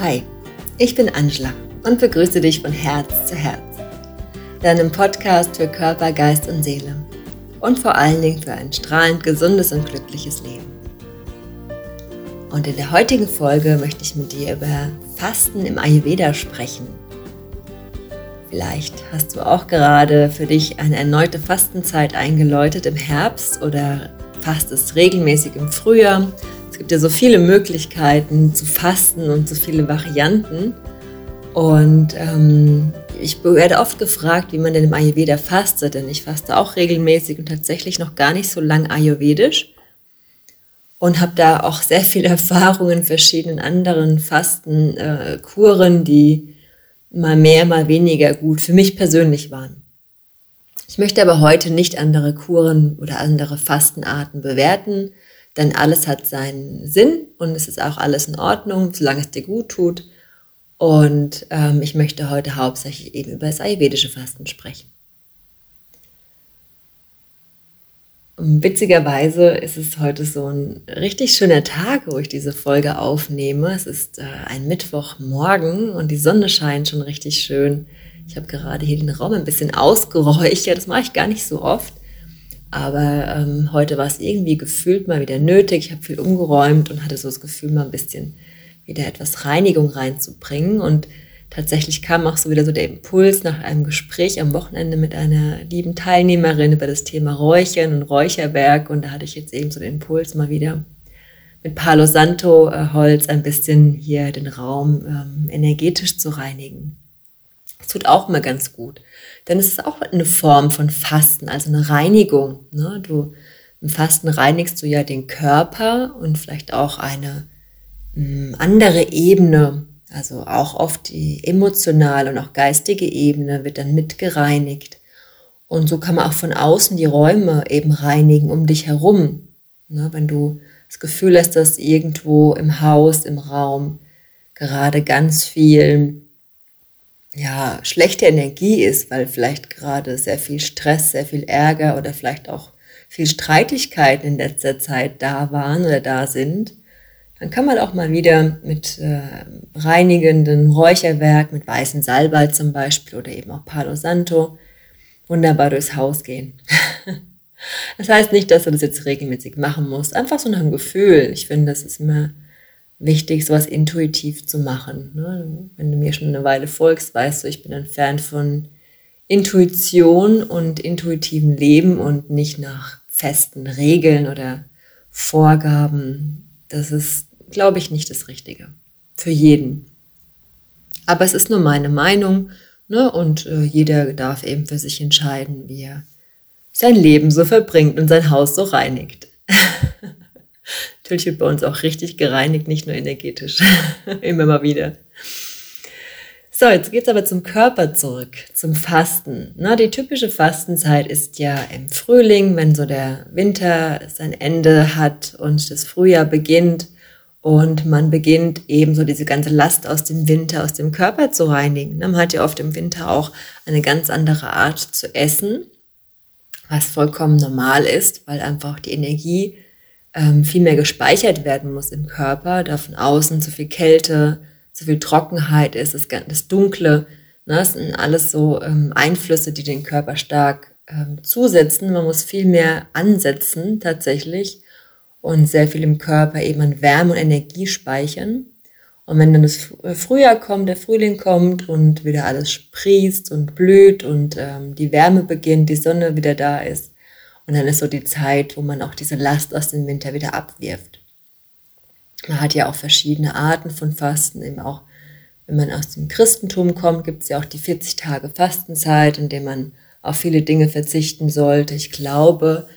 Hi, ich bin Angela und begrüße dich von Herz zu Herz, deinem Podcast für Körper, Geist und Seele und vor allen Dingen für ein strahlend gesundes und glückliches Leben. Und in der heutigen Folge möchte ich mit dir über Fasten im Ayurveda sprechen. Vielleicht hast du auch gerade für dich eine erneute Fastenzeit eingeläutet im Herbst oder fastest regelmäßig im Frühjahr es gibt ja so viele Möglichkeiten zu fasten und so viele Varianten. Und ähm, ich werde oft gefragt, wie man denn im Ayurveda fastet, denn ich faste auch regelmäßig und tatsächlich noch gar nicht so lang ayurvedisch und habe da auch sehr viel Erfahrung in verschiedenen anderen Fastenkuren, äh, die mal mehr, mal weniger gut für mich persönlich waren. Ich möchte aber heute nicht andere Kuren oder andere Fastenarten bewerten, denn alles hat seinen Sinn und es ist auch alles in Ordnung, solange es dir gut tut. Und ähm, ich möchte heute hauptsächlich eben über das ayurvedische Fasten sprechen. Witzigerweise ist es heute so ein richtig schöner Tag, wo ich diese Folge aufnehme. Es ist äh, ein Mittwochmorgen und die Sonne scheint schon richtig schön. Ich habe gerade hier den Raum ein bisschen ausgeräuchert. Das mache ich gar nicht so oft. Aber ähm, heute war es irgendwie gefühlt mal wieder nötig. Ich habe viel umgeräumt und hatte so das Gefühl, mal ein bisschen wieder etwas Reinigung reinzubringen. Und tatsächlich kam auch so wieder so der Impuls nach einem Gespräch am Wochenende mit einer lieben Teilnehmerin über das Thema Räuchern und Räucherwerk. Und da hatte ich jetzt eben so den Impuls mal wieder mit Palo Santo äh, Holz ein bisschen hier den Raum ähm, energetisch zu reinigen. Das tut auch immer ganz gut. Denn es ist auch eine Form von Fasten, also eine Reinigung. Ne? Du, Im Fasten reinigst du ja den Körper und vielleicht auch eine mh, hm, andere Ebene, also auch oft die emotionale und auch geistige Ebene wird dann mitgereinigt. Und so kann man auch von außen die Räume eben reinigen um dich herum. Ne? Wenn du das Gefühl hast, dass irgendwo im Haus, im Raum gerade ganz viel ja, schlechte Energie ist, weil vielleicht gerade sehr viel Stress, sehr viel Ärger oder vielleicht auch viel Streitigkeiten in letzter Zeit da waren oder da sind, dann kann man auch mal wieder mit äh, reinigenden Räucherwerk, mit weißen Salbei zum Beispiel oder eben auch Palo Santo wunderbar durchs Haus gehen. das heißt nicht, dass du das jetzt regelmäßig machen musst, einfach so nach dem Gefühl. Ich finde, das ist immer wichtig, sowas intuitiv zu machen. Ne? Wenn du mir schon eine Weile folgst, weißt du, ich bin ein Fan von Intuition und intuitivem Leben und nicht nach festen Regeln oder Vorgaben. Das ist, glaube ich, nicht das Richtige. Für jeden. Aber es ist nur meine Meinung ne? und äh, jeder darf eben für sich entscheiden, wie er sein Leben so verbringt und sein Haus so reinigt. Natürlich wird bei uns auch richtig gereinigt, nicht nur energetisch. Immer mal wieder. So, jetzt geht's aber zum Körper zurück, zum Fasten. Na, die typische Fastenzeit ist ja im Frühling, wenn so der Winter sein Ende hat und das Frühjahr beginnt und man beginnt eben so diese ganze Last aus dem Winter, aus dem Körper zu reinigen. Man hat ja oft im Winter auch eine ganz andere Art zu essen, was vollkommen normal ist, weil einfach die Energie ähm, viel mehr gespeichert werden muss im Körper, da von außen zu viel Kälte, zu viel Trockenheit ist, das, das Dunkle. Ne, das sind alles so ähm, Einflüsse, die den Körper stark ähm, zusetzen. Man muss viel mehr ansetzen tatsächlich und sehr viel im Körper eben an Wärme und Energie speichern. Und wenn dann das äh, Frühjahr kommt, der Frühling kommt und wieder alles sprießt und blüht und ähm, die Wärme beginnt, die Sonne wieder da ist, und dann ist so die Zeit, wo man auch diese Last aus dem Winter wieder abwirft. Man hat ja auch verschiedene Arten von Fasten, eben auch wenn man aus dem Christentum kommt, gibt es ja auch die 40 Tage Fastenzeit, in der man auf viele Dinge verzichten sollte. Ich glaube,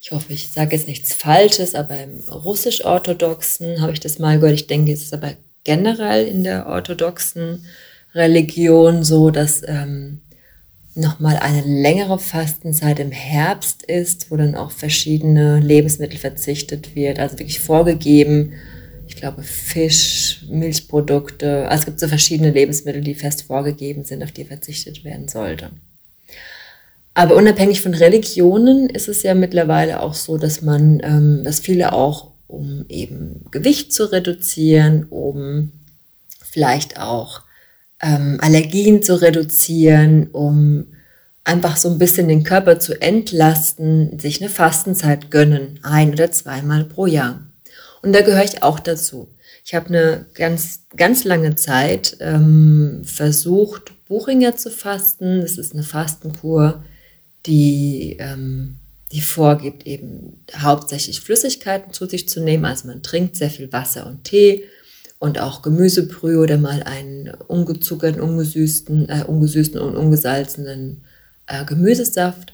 ich hoffe, ich sage jetzt nichts Falsches, aber im russisch-orthodoxen habe ich das mal gehört. Ich denke, es ist aber generell in der orthodoxen Religion so, dass ähm, nochmal eine längere Fastenzeit im Herbst ist, wo dann auch verschiedene Lebensmittel verzichtet wird, also wirklich vorgegeben. Ich glaube, Fisch, Milchprodukte, also es gibt so verschiedene Lebensmittel, die fest vorgegeben sind, auf die verzichtet werden sollte. Aber unabhängig von Religionen ist es ja mittlerweile auch so, dass man, ähm, dass viele auch, um eben Gewicht zu reduzieren, um vielleicht auch ähm, Allergien zu reduzieren, um einfach so ein bisschen den Körper zu entlasten, sich eine Fastenzeit gönnen, ein oder zweimal pro Jahr. Und da gehöre ich auch dazu. Ich habe eine ganz, ganz lange Zeit ähm, versucht, Buchinger zu fasten. Das ist eine Fastenkur, die, ähm, die vorgibt, eben hauptsächlich Flüssigkeiten zu sich zu nehmen. Also man trinkt sehr viel Wasser und Tee und auch Gemüsebrühe oder mal einen ungezuckerten, ungesüßten, äh, ungesüßten und ungesalzenen äh, Gemüsesaft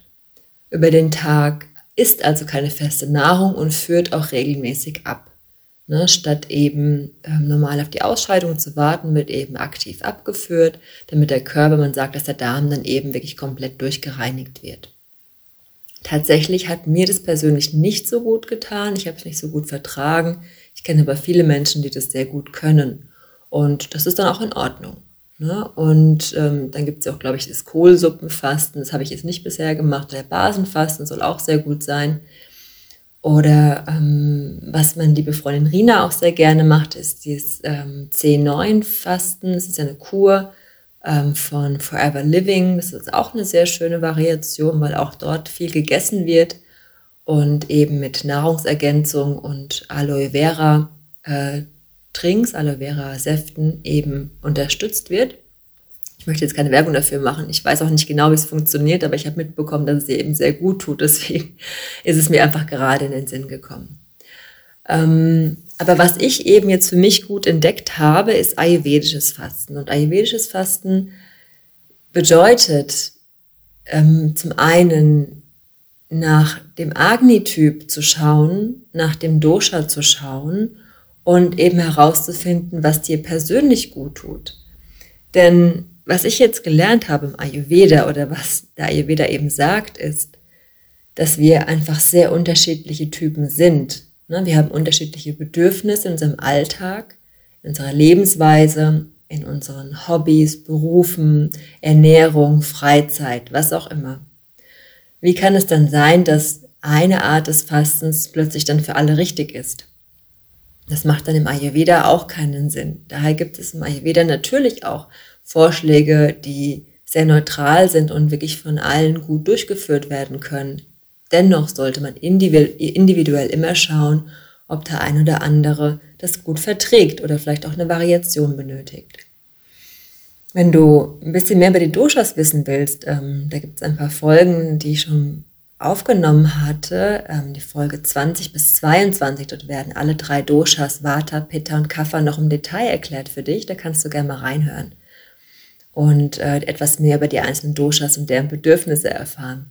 über den Tag, isst also keine feste Nahrung und führt auch regelmäßig ab. Ne, statt eben ähm, normal auf die Ausscheidung zu warten, wird eben aktiv abgeführt, damit der Körper, man sagt, dass der Darm dann eben wirklich komplett durchgereinigt wird. Tatsächlich hat mir das persönlich nicht so gut getan. Ich habe es nicht so gut vertragen. Ich kenne aber viele Menschen, die das sehr gut können. Und das ist dann auch in Ordnung. Ne? Und ähm, dann gibt es auch, glaube ich, das Kohlsuppenfasten. Das habe ich jetzt nicht bisher gemacht. Der Basenfasten soll auch sehr gut sein. Oder ähm, was meine liebe Freundin Rina auch sehr gerne macht, ist dieses ähm, C9-Fasten. Das ist ja eine Kur ähm, von Forever Living. Das ist auch eine sehr schöne Variation, weil auch dort viel gegessen wird und eben mit Nahrungsergänzung und Aloe Vera äh, Trinks, Aloe Vera Säften eben unterstützt wird. Ich möchte jetzt keine Werbung dafür machen. Ich weiß auch nicht genau, wie es funktioniert, aber ich habe mitbekommen, dass es ihr eben sehr gut tut. Deswegen ist es mir einfach gerade in den Sinn gekommen. Ähm, aber was ich eben jetzt für mich gut entdeckt habe, ist ayurvedisches Fasten. Und ayurvedisches Fasten bedeutet ähm, zum einen nach dem Agni-Typ zu schauen, nach dem Dosha zu schauen und eben herauszufinden, was dir persönlich gut tut. Denn was ich jetzt gelernt habe im Ayurveda oder was der Ayurveda eben sagt, ist, dass wir einfach sehr unterschiedliche Typen sind. Ne, wir haben unterschiedliche Bedürfnisse in unserem Alltag, in unserer Lebensweise, in unseren Hobbys, Berufen, Ernährung, Freizeit, was auch immer. Wie kann es dann sein, dass eine Art des Fastens plötzlich dann für alle richtig ist? Das macht dann im Ayurveda auch keinen Sinn. Daher gibt es im Ayurveda natürlich auch Vorschläge, die sehr neutral sind und wirklich von allen gut durchgeführt werden können. Dennoch sollte man individuell immer schauen, ob der ein oder andere das gut verträgt oder vielleicht auch eine Variation benötigt. Wenn du ein bisschen mehr über die Doshas wissen willst, ähm, da gibt es ein paar Folgen, die ich schon aufgenommen hatte, ähm, die Folge 20 bis 22, dort werden alle drei Doshas, Vata, Pitta und Kapha noch im Detail erklärt für dich, da kannst du gerne mal reinhören und äh, etwas mehr über die einzelnen Doshas und deren Bedürfnisse erfahren.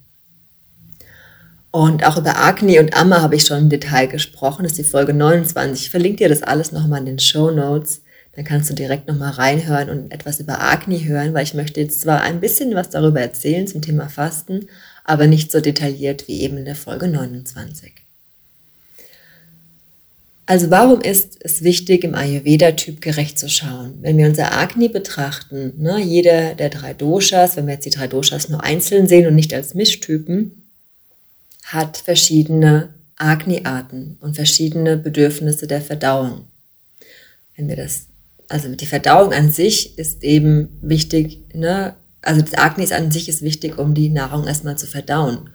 Und auch über Agni und Amma habe ich schon im Detail gesprochen, das ist die Folge 29. Ich verlinke dir das alles nochmal in den Show Notes. Dann kannst du direkt nochmal reinhören und etwas über Agni hören, weil ich möchte jetzt zwar ein bisschen was darüber erzählen zum Thema Fasten, aber nicht so detailliert wie eben in der Folge 29. Also warum ist es wichtig, im Ayurveda typgerecht zu schauen? Wenn wir unser Agni betrachten, ne, jeder der drei Doshas, wenn wir jetzt die drei Doshas nur einzeln sehen und nicht als Mischtypen, hat verschiedene Agni-Arten und verschiedene Bedürfnisse der Verdauung. Wenn wir das, also die Verdauung an sich ist eben wichtig, ne, also das Agni an sich ist wichtig, um die Nahrung erstmal zu verdauen.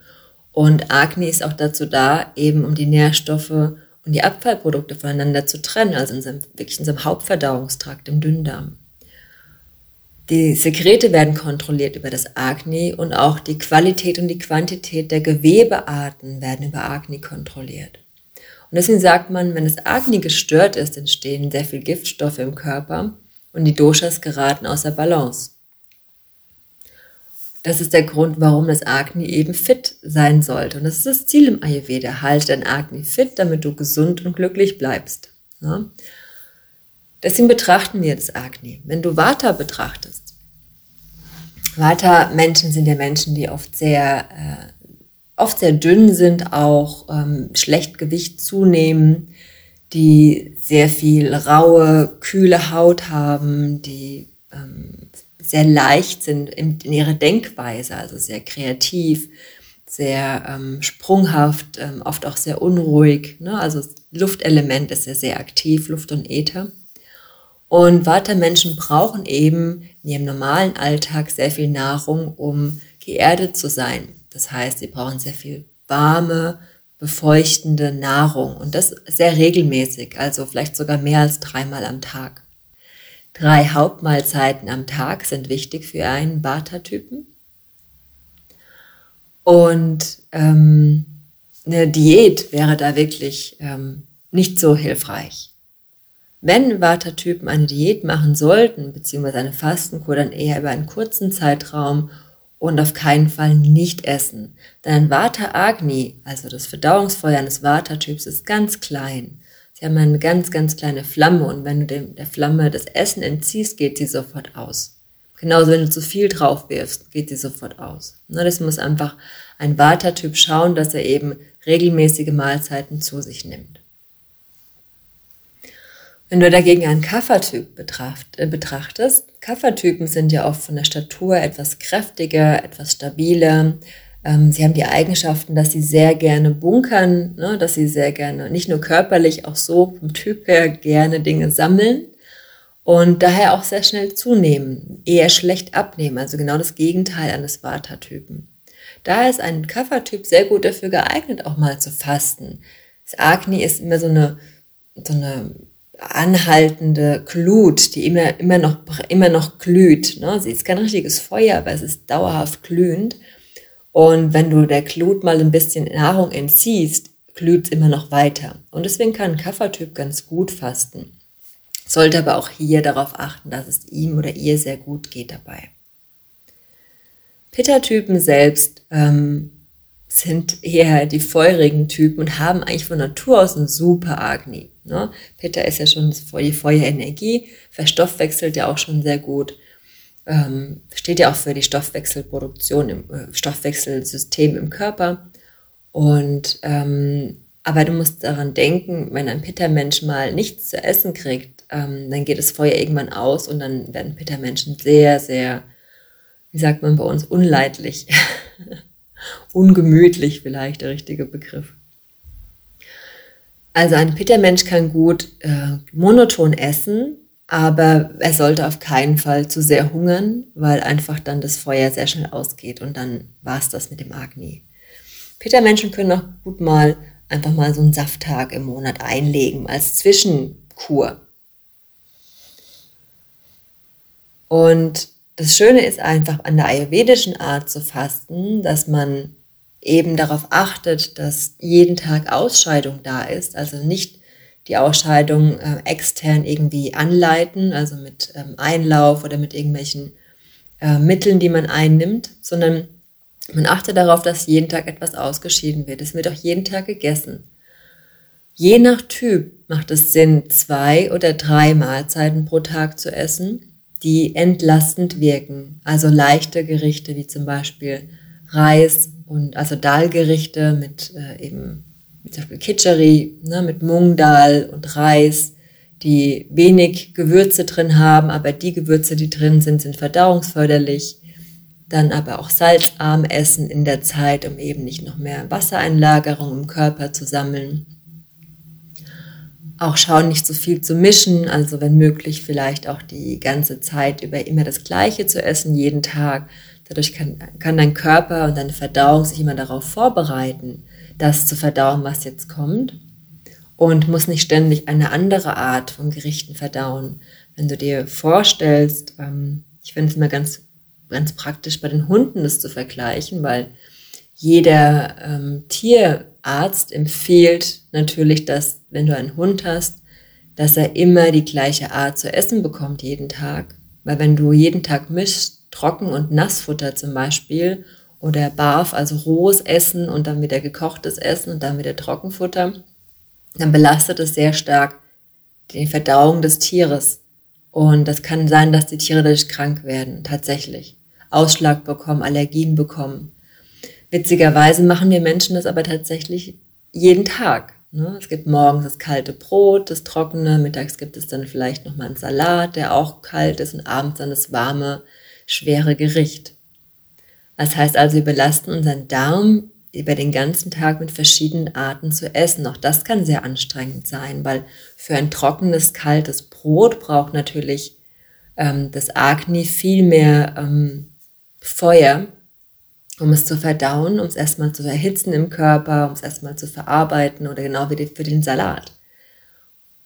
Und Agni ist auch dazu da, eben um die Nährstoffe und die Abfallprodukte voneinander zu trennen, also in seinem, wirklich in seinem Hauptverdauungstrakt, im Dünndarm. Die Sekrete werden kontrolliert über das Agni und auch die Qualität und die Quantität der Gewebearten werden über Agni kontrolliert. Und deswegen sagt man, wenn das Agni gestört ist, entstehen sehr viel Giftstoffe im Körper und die Doshas geraten außer Balance. Das ist der Grund, warum das Agni eben fit sein sollte. Und das ist das Ziel im Ayurveda. Halte dein Agni fit, damit du gesund und glücklich bleibst. Ja? Deswegen betrachten wir das Agni. Wenn du Vata betrachtest, Vata-Menschen sind ja Menschen, die oft sehr, äh, oft sehr dünn sind, auch ähm, schlecht Gewicht zunehmen, die sehr viel raue, kühle Haut haben, die ähm, sehr leicht sind in, in ihrer Denkweise, also sehr kreativ, sehr ähm, sprunghaft, ähm, oft auch sehr unruhig. Ne? Also Luftelement ist ja sehr aktiv, Luft und Äther. Und Vata-Menschen brauchen eben in ihrem normalen Alltag sehr viel Nahrung, um geerdet zu sein. Das heißt, sie brauchen sehr viel warme, befeuchtende Nahrung und das sehr regelmäßig, also vielleicht sogar mehr als dreimal am Tag. Drei Hauptmahlzeiten am Tag sind wichtig für einen Vata-Typen. Und ähm, eine Diät wäre da wirklich ähm, nicht so hilfreich. Wenn Vata-Typen eine Diät machen sollten, beziehungsweise eine Fastenkur, dann eher über einen kurzen Zeitraum und auf keinen Fall nicht essen. Denn ein Vata Agni, also das Verdauungsfeuer eines Vata-Typs, ist ganz klein. Sie haben eine ganz, ganz kleine Flamme und wenn du dem, der Flamme das Essen entziehst, geht sie sofort aus. Genauso, wenn du zu viel drauf wirfst, geht sie sofort aus. Das muss einfach ein Vata-Typ schauen, dass er eben regelmäßige Mahlzeiten zu sich nimmt. Wenn du dagegen einen Kaffertyp äh, betrachtest, Kaffertypen sind ja oft von der Statur etwas kräftiger, etwas stabiler. Ähm, sie haben die Eigenschaften, dass sie sehr gerne bunkern, ne, dass sie sehr gerne, nicht nur körperlich, auch so vom Typ her gerne Dinge sammeln und daher auch sehr schnell zunehmen, eher schlecht abnehmen, also genau das Gegenteil eines Vata-Typen. Daher ist ein Kaffertyp sehr gut dafür geeignet, auch mal zu fasten. Das Agni ist immer so eine, so eine anhaltende Glut, die immer, immer noch, immer noch glüht. Ne? Sie ist kein richtiges Feuer, aber es ist dauerhaft glühend. Und wenn du der Glut mal ein bisschen Nahrung entziehst, glüht es immer noch weiter. Und deswegen kann ein Kaffertyp ganz gut fasten. Sollte aber auch hier darauf achten, dass es ihm oder ihr sehr gut geht dabei. Pitta-Typen selbst ähm, sind eher die feurigen Typen und haben eigentlich von Natur aus ein super Agni. Ne? Pitta ist ja schon die Feuerenergie, verstoffwechselt ja auch schon sehr gut, ähm, steht ja auch für die Stoffwechselproduktion im äh, Stoffwechselsystem im Körper. Und ähm, aber du musst daran denken, wenn ein Pitta-Mensch mal nichts zu essen kriegt, ähm, dann geht das Feuer irgendwann aus und dann werden Pitta-Menschen sehr, sehr, wie sagt man bei uns, unleidlich. ungemütlich vielleicht der richtige Begriff. Also ein Pittermensch kann gut äh, monoton essen, aber er sollte auf keinen Fall zu sehr hungern, weil einfach dann das Feuer sehr schnell ausgeht und dann war es das mit dem Agni. Pittermenschen können auch gut mal einfach mal so einen Safttag im Monat einlegen als Zwischenkur. Und das Schöne ist einfach an der ayurvedischen Art zu fasten, dass man eben darauf achtet, dass jeden Tag Ausscheidung da ist, also nicht die Ausscheidung äh, extern irgendwie anleiten, also mit ähm, Einlauf oder mit irgendwelchen äh, Mitteln, die man einnimmt, sondern man achtet darauf, dass jeden Tag etwas ausgeschieden wird. Es wird auch jeden Tag gegessen. Je nach Typ macht es Sinn, zwei oder drei Mahlzeiten pro Tag zu essen die entlastend wirken. Also leichte Gerichte wie zum Beispiel Reis und also Dalgerichte mit äh, eben zum Beispiel Kitscheri, ne, mit Mung Dal und Reis, die wenig Gewürze drin haben, aber die Gewürze, die drin sind, sind verdauungsförderlich. Dann aber auch salzarm essen in der Zeit, um eben nicht noch mehr Wassereinlagerung im Körper zu sammeln auch schauen, nicht so viel zu mischen, also wenn möglich vielleicht auch die ganze Zeit über immer das Gleiche zu essen, jeden Tag. Dadurch kann, kann dein Körper und deine Verdauung sich immer darauf vorbereiten, das zu verdauen, was jetzt kommt und muss nicht ständig eine andere Art von Gerichten verdauen. Wenn du dir vorstellst, ähm, ich finde es immer ganz, ganz praktisch bei den Hunden das zu vergleichen, weil jeder ähm, Tierarzt empfiehlt natürlich, dass wenn du einen Hund hast, dass er immer die gleiche Art zu essen bekommt jeden Tag. Weil wenn du jeden Tag mischst, Trocken- und Nassfutter zum Beispiel, oder Barf, also rohes Essen und dann wieder gekochtes Essen und dann wieder Trockenfutter, dann belastet es sehr stark die Verdauung des Tieres. Und das kann sein, dass die Tiere dadurch krank werden, tatsächlich. Ausschlag bekommen, Allergien bekommen. Witzigerweise machen wir Menschen das aber tatsächlich jeden Tag. Ne? Es gibt morgens das kalte Brot, das trockene, mittags gibt es dann vielleicht nochmal einen Salat, der auch kalt ist und abends dann das warme, schwere Gericht. Das heißt also, wir belasten unseren Darm über den ganzen Tag mit verschiedenen Arten zu essen. Auch das kann sehr anstrengend sein, weil für ein trockenes, kaltes Brot braucht natürlich ähm, das Agni viel mehr ähm, Feuer, um es zu verdauen, um es erstmal zu erhitzen im Körper, um es erstmal zu verarbeiten oder genau wie für den Salat,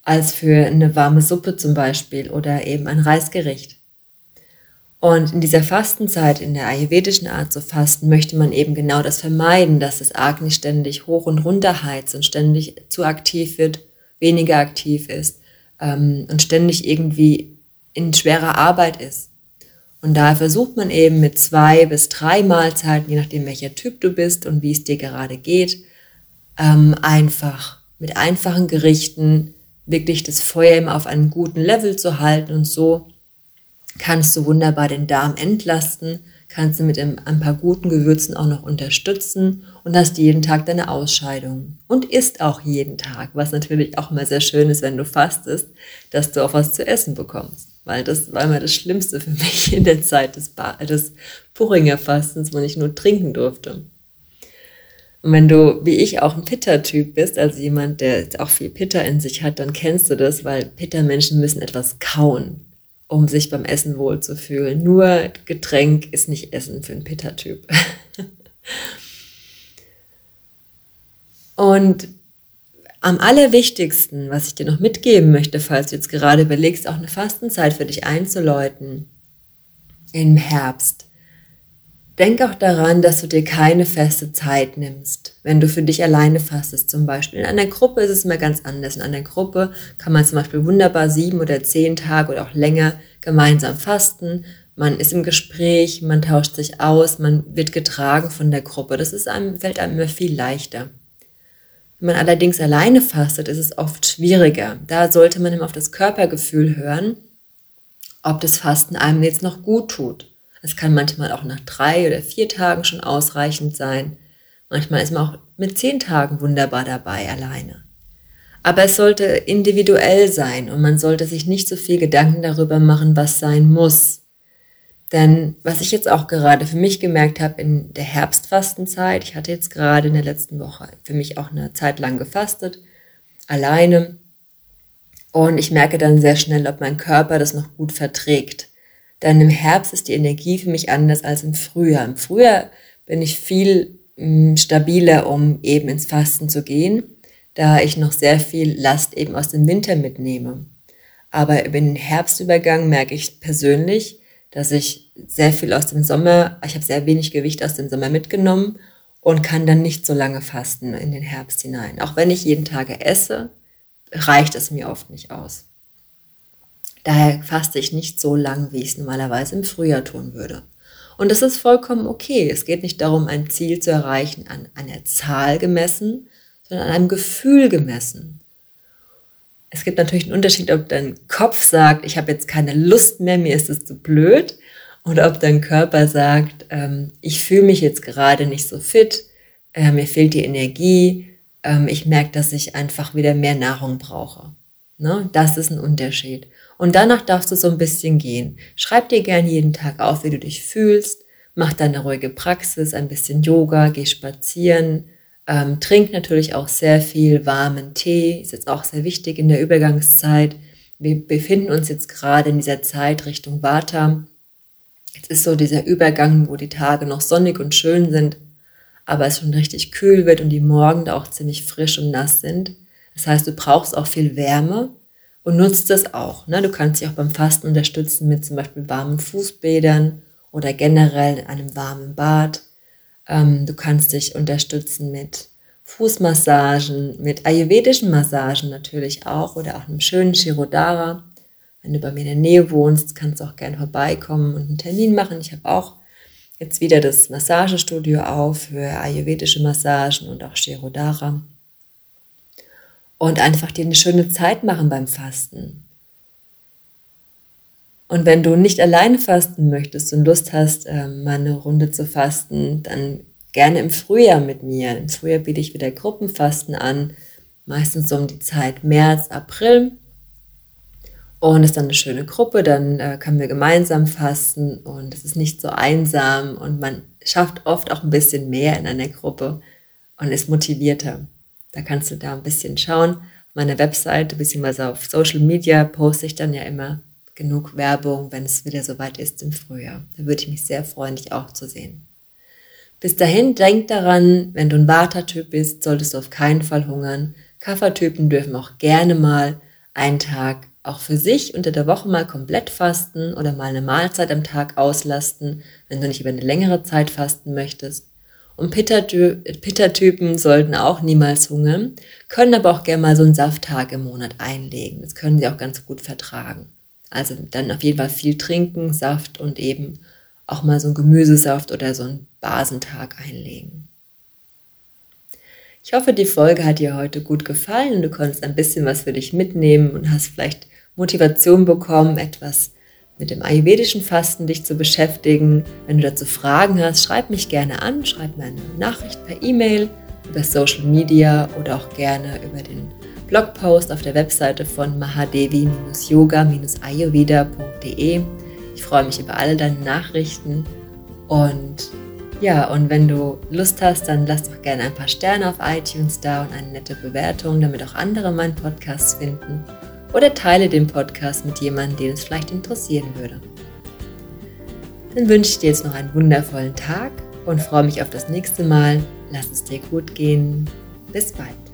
als für eine warme Suppe zum Beispiel oder eben ein Reisgericht. Und in dieser Fastenzeit, in der ayurvedischen Art zu fasten, möchte man eben genau das vermeiden, dass das Agni ständig hoch und runter heizt und ständig zu aktiv wird, weniger aktiv ist ähm, und ständig irgendwie in schwerer Arbeit ist. Und daher versucht man eben mit zwei bis drei Mahlzeiten, je nachdem welcher Typ du bist und wie es dir gerade geht, ähm, einfach mit einfachen Gerichten wirklich das Feuer immer auf einem guten Level zu halten und so kannst du wunderbar den Darm entlasten, kannst du mit ein paar guten Gewürzen auch noch unterstützen und hast jeden Tag deine Ausscheidung. Und isst auch jeden Tag, was natürlich auch immer sehr schön ist, wenn du fastest, dass du auch was zu essen bekommst. Weil das war immer das Schlimmste für mich in der Zeit des, ba des Puringer Fastens, wo ich nur trinken durfte. Und wenn du, wie ich, auch ein Pitta-Typ bist, also jemand, der auch viel Pitta in sich hat, dann kennst du das, weil Pitta-Menschen müssen etwas kauen um sich beim Essen wohlzufühlen. Nur Getränk ist nicht Essen für einen Pitta-Typ. Und am allerwichtigsten, was ich dir noch mitgeben möchte, falls du jetzt gerade überlegst, auch eine Fastenzeit für dich einzuläuten im Herbst, Denk auch daran, dass du dir keine feste Zeit nimmst, wenn du für dich alleine fastest zum Beispiel. In einer Gruppe ist es immer ganz anders. In einer Gruppe kann man zum Beispiel wunderbar sieben oder zehn Tage oder auch länger gemeinsam fasten. Man ist im Gespräch, man tauscht sich aus, man wird getragen von der Gruppe. Das ist einem, fällt einem immer viel leichter. Wenn man allerdings alleine fastet, ist es oft schwieriger. Da sollte man immer auf das Körpergefühl hören, ob das Fasten einem jetzt noch gut tut. Es kann manchmal auch nach drei oder vier Tagen schon ausreichend sein. Manchmal ist man auch mit zehn Tagen wunderbar dabei alleine. Aber es sollte individuell sein und man sollte sich nicht so viel Gedanken darüber machen, was sein muss. Denn was ich jetzt auch gerade für mich gemerkt habe in der Herbstfastenzeit, ich hatte jetzt gerade in der letzten Woche für mich auch eine Zeit lang gefastet, alleine. Und ich merke dann sehr schnell, ob mein Körper das noch gut verträgt. Dann im Herbst ist die Energie für mich anders als im Frühjahr. Im Frühjahr bin ich viel mh, mm, stabiler, um eben ins Fasten zu gehen, da ich noch sehr viel Last eben aus dem Winter mitnehme. Aber über den Herbstübergang merke ich persönlich, dass ich sehr viel aus dem Sommer, ich habe sehr wenig Gewicht aus dem Sommer mitgenommen und kann dann nicht so lange fasten in den Herbst hinein. Auch wenn ich jeden Tag esse, reicht es mir oft nicht aus. Daher faste ich nicht so lang, wie ich es normalerweise im Frühjahr tun würde. Und das ist vollkommen okay. Es geht nicht darum, ein Ziel zu erreichen an einer Zahl gemessen, sondern an einem Gefühl gemessen. Es gibt natürlich einen Unterschied, ob dein Kopf sagt, ich habe jetzt keine Lust mehr, mir ist es zu blöd, oder ob dein Körper sagt, ähm, ich fühle mich jetzt gerade nicht so fit, äh, mir fehlt die Energie, ähm, ich merke, dass ich einfach wieder mehr Nahrung brauche. Ne? Das ist ein Unterschied. Und danach darfst du so ein bisschen gehen. Schreib dir gern jeden Tag auf, wie du dich fühlst. Mach deine ruhige Praxis, ein bisschen Yoga, geh spazieren. Ähm, trink natürlich auch sehr viel warmen Tee. Ist jetzt auch sehr wichtig in der Übergangszeit. Wir befinden uns jetzt gerade in dieser Zeit Richtung Vata. Jetzt ist so dieser Übergang, wo die Tage noch sonnig und schön sind, aber es schon richtig kühl wird und die Morgen da auch ziemlich frisch und nass sind. Das heißt, du brauchst auch viel Wärme und nutzt das auch. Ne? Du kannst dich auch beim Fasten unterstützen mit zum Beispiel warmen Fußbädern oder generell einem warmen Bad. Ähm, du kannst dich unterstützen mit Fußmassagen, mit ayurvedischen Massagen natürlich auch oder auch einem schönen Shirodara. Wenn du bei mir in der Nähe wohnst, kannst du auch gerne vorbeikommen und einen Termin machen. Ich habe auch jetzt wieder das Massagestudio auf für ayurvedische Massagen und auch Shirodara und einfach dir eine schöne Zeit machen beim Fasten. Und wenn du nicht alleine fasten möchtest und Lust hast, ähm, mal eine Runde zu fasten, dann gerne im Frühjahr mit mir. Im Frühjahr biete ich wieder Gruppenfasten an, meistens so um die Zeit März, April. Und es ist dann eine schöne Gruppe, dann äh, können wir gemeinsam fasten und es ist nicht so einsam und man schafft oft auch ein bisschen mehr in einer Gruppe, und ist motivierter. Da kannst du da ein bisschen schauen. Auf meiner Webseite bzw. auf Social Media poste ich dann ja immer genug Werbung, wenn es wieder soweit ist im Frühjahr. Da würde ich mich sehr freuen, dich auch zu sehen. Bis dahin denk daran, wenn du ein Vata-Typ bist, solltest du auf keinen Fall hungern. Kaffertypen dürfen auch gerne mal einen Tag auch für sich unter der Woche mal komplett fasten oder mal eine Mahlzeit am Tag auslasten, wenn du nicht über eine längere Zeit fasten möchtest. Und Pitta-Typen sollten auch niemals hungern, können aber auch gerne mal so einen Safttag im Monat einlegen. Das können sie auch ganz gut vertragen. Also dann auf jeden Fall viel trinken, Saft und eben auch mal so einen Gemüsesaft oder so einen Basentag einlegen. Ich hoffe, die Folge hat dir heute gut gefallen und du konntest ein bisschen was für dich mitnehmen und hast vielleicht Motivation bekommen, etwas mit dem ayurvedischen Fasten dich zu beschäftigen. Wenn du dazu Fragen hast, schreib mich gerne an, schreib mir eine Nachricht per E-Mail, über Social Media oder auch gerne über den Blogpost auf der Webseite von mahadevi-yoga-ayurveda.de. Ich freue mich über alle deine Nachrichten und ja, und wenn du Lust hast, dann lass doch gerne ein paar Sterne auf iTunes da und eine nette Bewertung, damit auch andere meinen Podcast finden oder teile den Podcast mit jemandem, den es vielleicht interessieren würde. Dann wünsche ich dir jetzt noch einen wundervollen Tag und freue mich auf das nächste Mal. Lass es dir gut gehen. Bis bald.